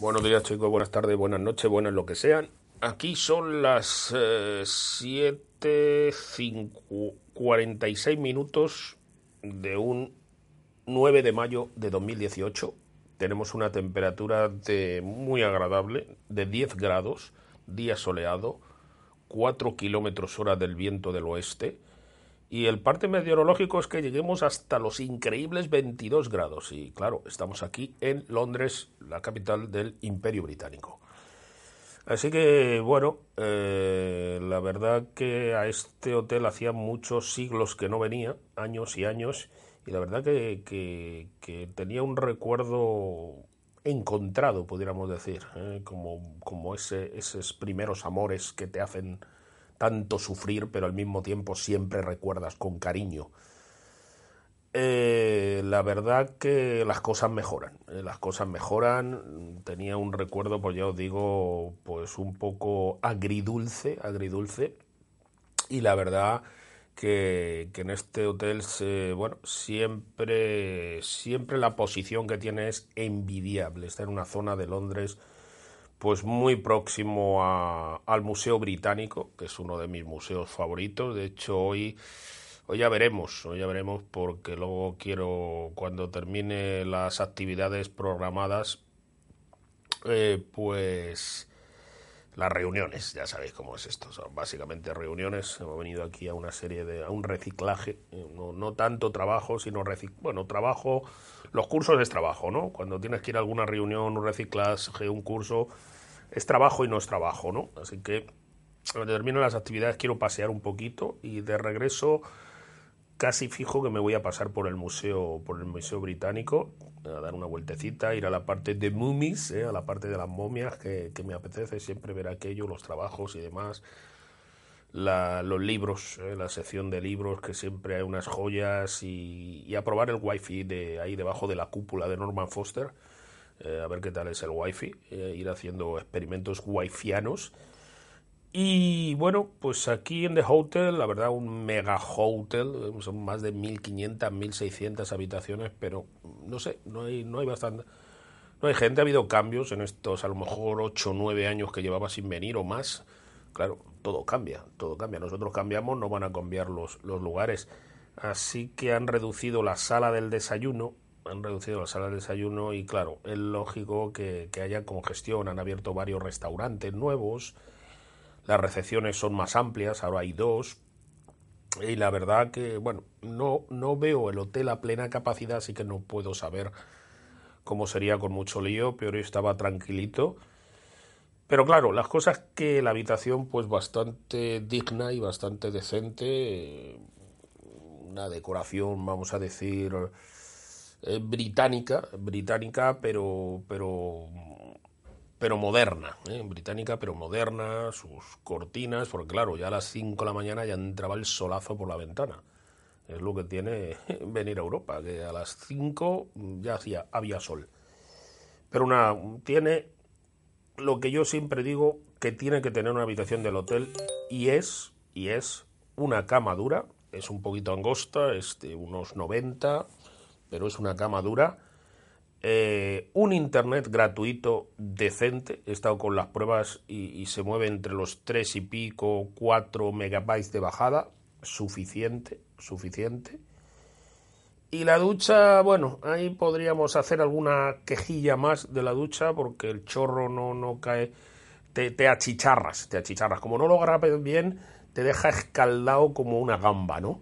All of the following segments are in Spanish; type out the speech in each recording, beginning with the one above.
Buenos días, chicos. Buenas tardes, buenas noches, buenas lo que sean. Aquí son las eh, 7.46 minutos de un 9 de mayo de 2018. Tenemos una temperatura de muy agradable, de 10 grados, día soleado, 4 kilómetros hora del viento del oeste. Y el parte meteorológico es que lleguemos hasta los increíbles 22 grados. Y claro, estamos aquí en Londres, la capital del Imperio Británico. Así que, bueno, eh, la verdad que a este hotel hacía muchos siglos que no venía, años y años, y la verdad que, que, tenía un recuerdo encontrado, pudiéramos decir, ¿eh? como, como ese, esos primeros amores que te hacen tanto sufrir, pero al mismo tiempo siempre recuerdas con cariño. Eh, la verdad que las cosas mejoran, eh, las cosas mejoran. Tenía un recuerdo, pues ya os digo, pues un poco agridulce, agridulce. Y la verdad que, que en este hotel, se, bueno, siempre, siempre la posición que tiene es envidiable. Está en una zona de Londres pues muy próximo a, al Museo Británico, que es uno de mis museos favoritos. De hecho, hoy, hoy ya veremos, hoy ya veremos, porque luego quiero, cuando termine las actividades programadas, eh, pues las reuniones, ya sabéis cómo es esto, son básicamente reuniones. Hemos venido aquí a una serie de, a un reciclaje, eh, no, no tanto trabajo, sino recic bueno, trabajo, los cursos es trabajo, ¿no? Cuando tienes que ir a alguna reunión, un reciclaje, un curso, es trabajo y no es trabajo, ¿no? Así que cuando termino las actividades quiero pasear un poquito y de regreso casi fijo que me voy a pasar por el museo, por el museo británico, a dar una vueltecita, ir a la parte de mummies, ¿eh? a la parte de las momias, que, que, me apetece siempre ver aquello, los trabajos y demás. La, los libros, ¿eh? la sección de libros, que siempre hay unas joyas, y, y a probar el wifi de ahí debajo de la cúpula de Norman Foster eh, a ver qué tal es el wifi, eh, ir haciendo experimentos wifianos. Y bueno, pues aquí en The Hotel, la verdad, un mega hotel, son más de 1500, 1600 habitaciones, pero no sé, no hay, no hay bastante. No hay gente, ha habido cambios en estos a lo mejor 8 o 9 años que llevaba sin venir o más. Claro, todo cambia, todo cambia. Nosotros cambiamos, no van a cambiar los, los lugares. Así que han reducido la sala del desayuno han reducido la sala de desayuno y claro, es lógico que, que, haya congestión, han abierto varios restaurantes nuevos, las recepciones son más amplias, ahora hay dos, y la verdad que, bueno, no, no veo el hotel a plena capacidad, así que no puedo saber cómo sería con mucho lío, pero estaba tranquilito. Pero claro, las cosas que la habitación pues bastante digna y bastante decente, una decoración, vamos a decir, eh, británica, británica, pero, pero, pero moderna, ¿eh? británica, pero moderna, sus cortinas, porque claro, ya a las 5 de la mañana ya entraba el solazo por la ventana. Es lo que tiene venir a Europa, que a las 5 ya hacía, había sol. Pero una, tiene lo que yo siempre digo que tiene que tener una habitación del hotel y es, y es una cama dura, es un poquito angosta, es de unos 90, pero es una cama dura. Eh, un internet gratuito decente, he estado con las pruebas y, se mueve entre los 3 y pico, 4 megabytes de bajada, suficiente, suficiente. Y la ducha, bueno, ahí podríamos hacer alguna quejilla más de la ducha porque el chorro no, no cae, te, te achicharras, te achicharras. Como no lo grabes bien, te deja escaldado como una gamba, ¿no?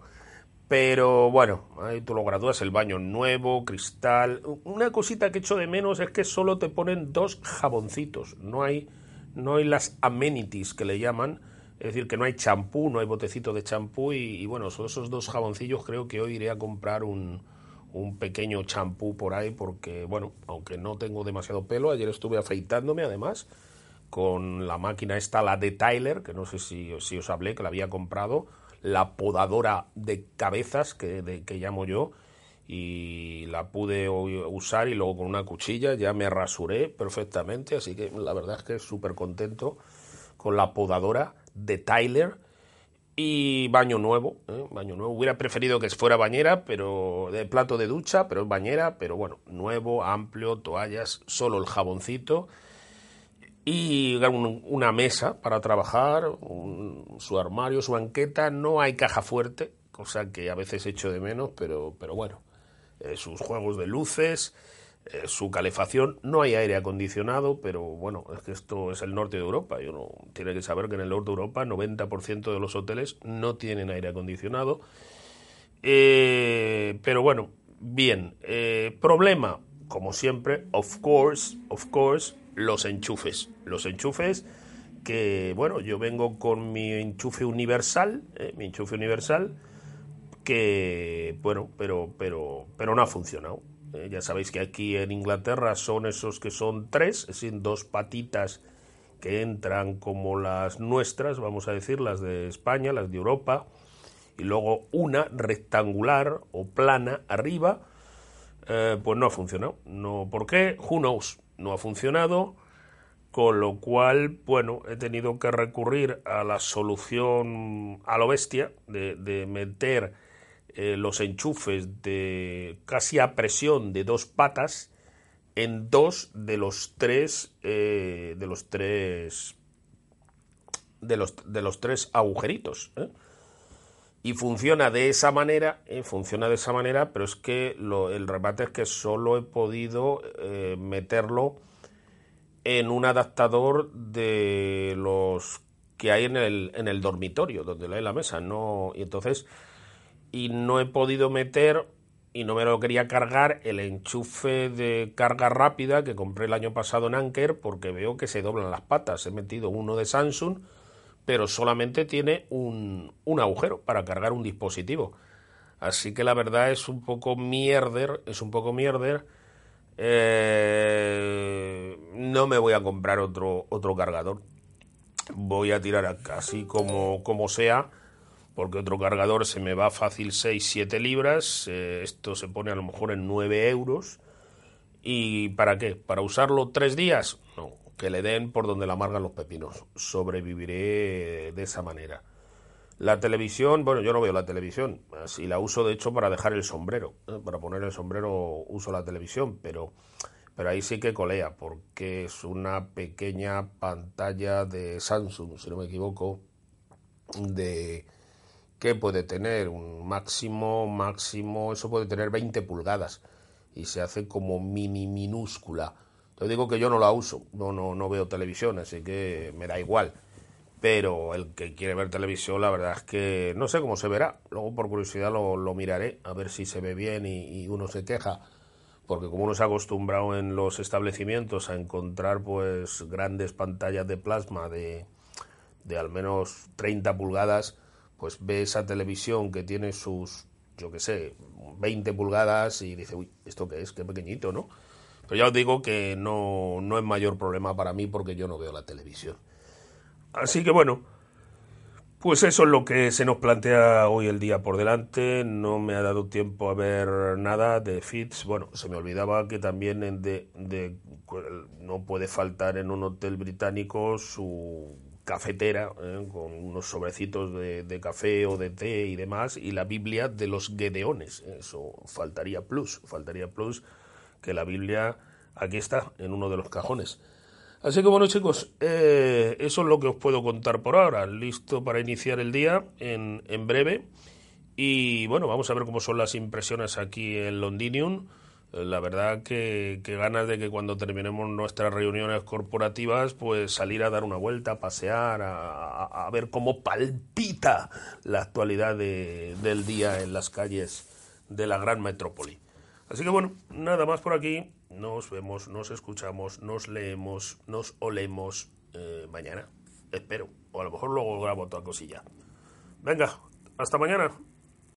Pero bueno, ahí tú lo gradúas, el baño nuevo, cristal. Una cosita que echo de menos es que solo te ponen dos jaboncitos. No hay, no hay las amenities que le llaman. Es decir, que no hay champú, no hay botecito de champú. Y, bueno, son esos dos jaboncillos creo que hoy iré a comprar un, un pequeño champú por ahí porque, bueno, aunque no tengo demasiado pelo, ayer estuve afeitándome además con la máquina esta, la de Tyler, que no sé si, si os hablé, que la había comprado, la podadora de cabezas que, que llamo yo, y la pude usar y luego con una cuchilla ya me rasuré perfectamente, así que la verdad es que súper contento con la podadora de Tyler y baño nuevo, ¿eh? baño nuevo. Hubiera preferido que fuera bañera, pero de plato de ducha, pero es bañera, pero bueno, nuevo, amplio, toallas, solo el jaboncito y una mesa para trabajar, su armario, su banqueta, no hay caja fuerte, cosa que a veces echo de menos, pero, pero bueno, eh, sus juegos de luces, eh, su calefacción, no hay aire acondicionado, pero bueno, es que esto es el norte de Europa, y uno tiene que saber que en el norte de Europa 90% de los hoteles no tienen aire acondicionado, eh, pero bueno, bien, problema, como siempre, of course, of course, los enchufes. Los enchufes que, bueno, yo vengo con mi enchufe universal, ¿eh? mi enchufe universal, que, bueno, pero, pero, pero no ha funcionado. ¿eh? ya sabéis que aquí en Inglaterra son esos que son tres, es decir, dos patitas que entran como las nuestras, vamos a decir, las de España, las de Europa, y luego una rectangular o plana arriba, eh, pues no ha funcionado. No, ¿Por qué? Who knows? no ha funcionado, con lo cual, bueno, he tenido que recurrir a la solución a lo bestia de, meter eh, los enchufes de casi a presión de dos patas en dos de los tres eh, de los tres de los, de los tres agujeritos. ¿eh? y funciona de esa manera, funciona de esa manera, pero es que el remate es que solo he podido meterlo en un adaptador de los que hay en el, en el dormitorio, donde hay la mesa, no, y entonces, y no he podido meter, y no me lo quería cargar, el enchufe de carga rápida que compré el año pasado en Anker, porque veo que se doblan las patas, he metido uno de Samsung, pero solamente tiene un, agujero para cargar un dispositivo. Así que la verdad es un poco mierder, es un poco mierder. Eh, no me voy a comprar otro, otro cargador. Voy a tirar así como, como sea, porque otro cargador se me va fácil 6-7 libras. Eh, esto se pone a lo mejor en 9 euros. ¿Y para qué? ¿Para usarlo tres días? No, que le den por donde la amargan los pepinos. Sobreviviré de esa manera. La televisión, bueno, yo no veo la televisión, así la uso de hecho para dejar el sombrero, ¿eh? para poner el sombrero uso la televisión, pero, pero ahí sí que colea, porque es una pequeña pantalla de Samsung, si no me equivoco, de que puede tener un máximo, máximo, eso puede tener 20 pulgadas y se hace como mini minúscula te digo que yo no la uso, no, no, no veo televisión, así que me da igual. Pero el que quiere ver televisión, la verdad es que no sé cómo se verá. Luego, por curiosidad, lo, miraré a ver si se ve bien y, uno se queja. Porque como uno se ha acostumbrado en los establecimientos a encontrar pues grandes pantallas de plasma de, de al menos 30 pulgadas, pues ve esa televisión que tiene sus, yo qué sé, 20 pulgadas y dice, uy, ¿esto qué es? Qué pequeñito, ¿no? Pero ya os digo que no, no es mayor problema para mí porque yo no veo la televisión. Así que bueno, pues eso es lo que se nos plantea hoy el día por delante. No me ha dado tiempo a ver nada de Fitz. Bueno, se me olvidaba que también de, de, no puede faltar en un hotel británico su cafetera ¿eh? con unos sobrecitos de, de, café o de té y demás y la Biblia de los Gedeones. Eso faltaría plus, faltaría plus que la Biblia aquí está, en uno de los cajones. Así que bueno chicos, eh, eso es lo que os puedo contar por ahora. Listo para iniciar el día en, en breve. Y bueno, vamos a ver cómo son las impresiones aquí en Londinium. Eh, la verdad que, que, ganas de que cuando terminemos nuestras reuniones corporativas, pues salir a dar una vuelta, pasear, a, a, ver cómo palpita la actualidad de, del día en las calles de la gran metrópoli. Así que bueno, nada más por aquí. Nos vemos, nos escuchamos, nos leemos, nos olemos eh, mañana. Espero. O a lo mejor luego grabo otra cosilla. Venga, hasta mañana.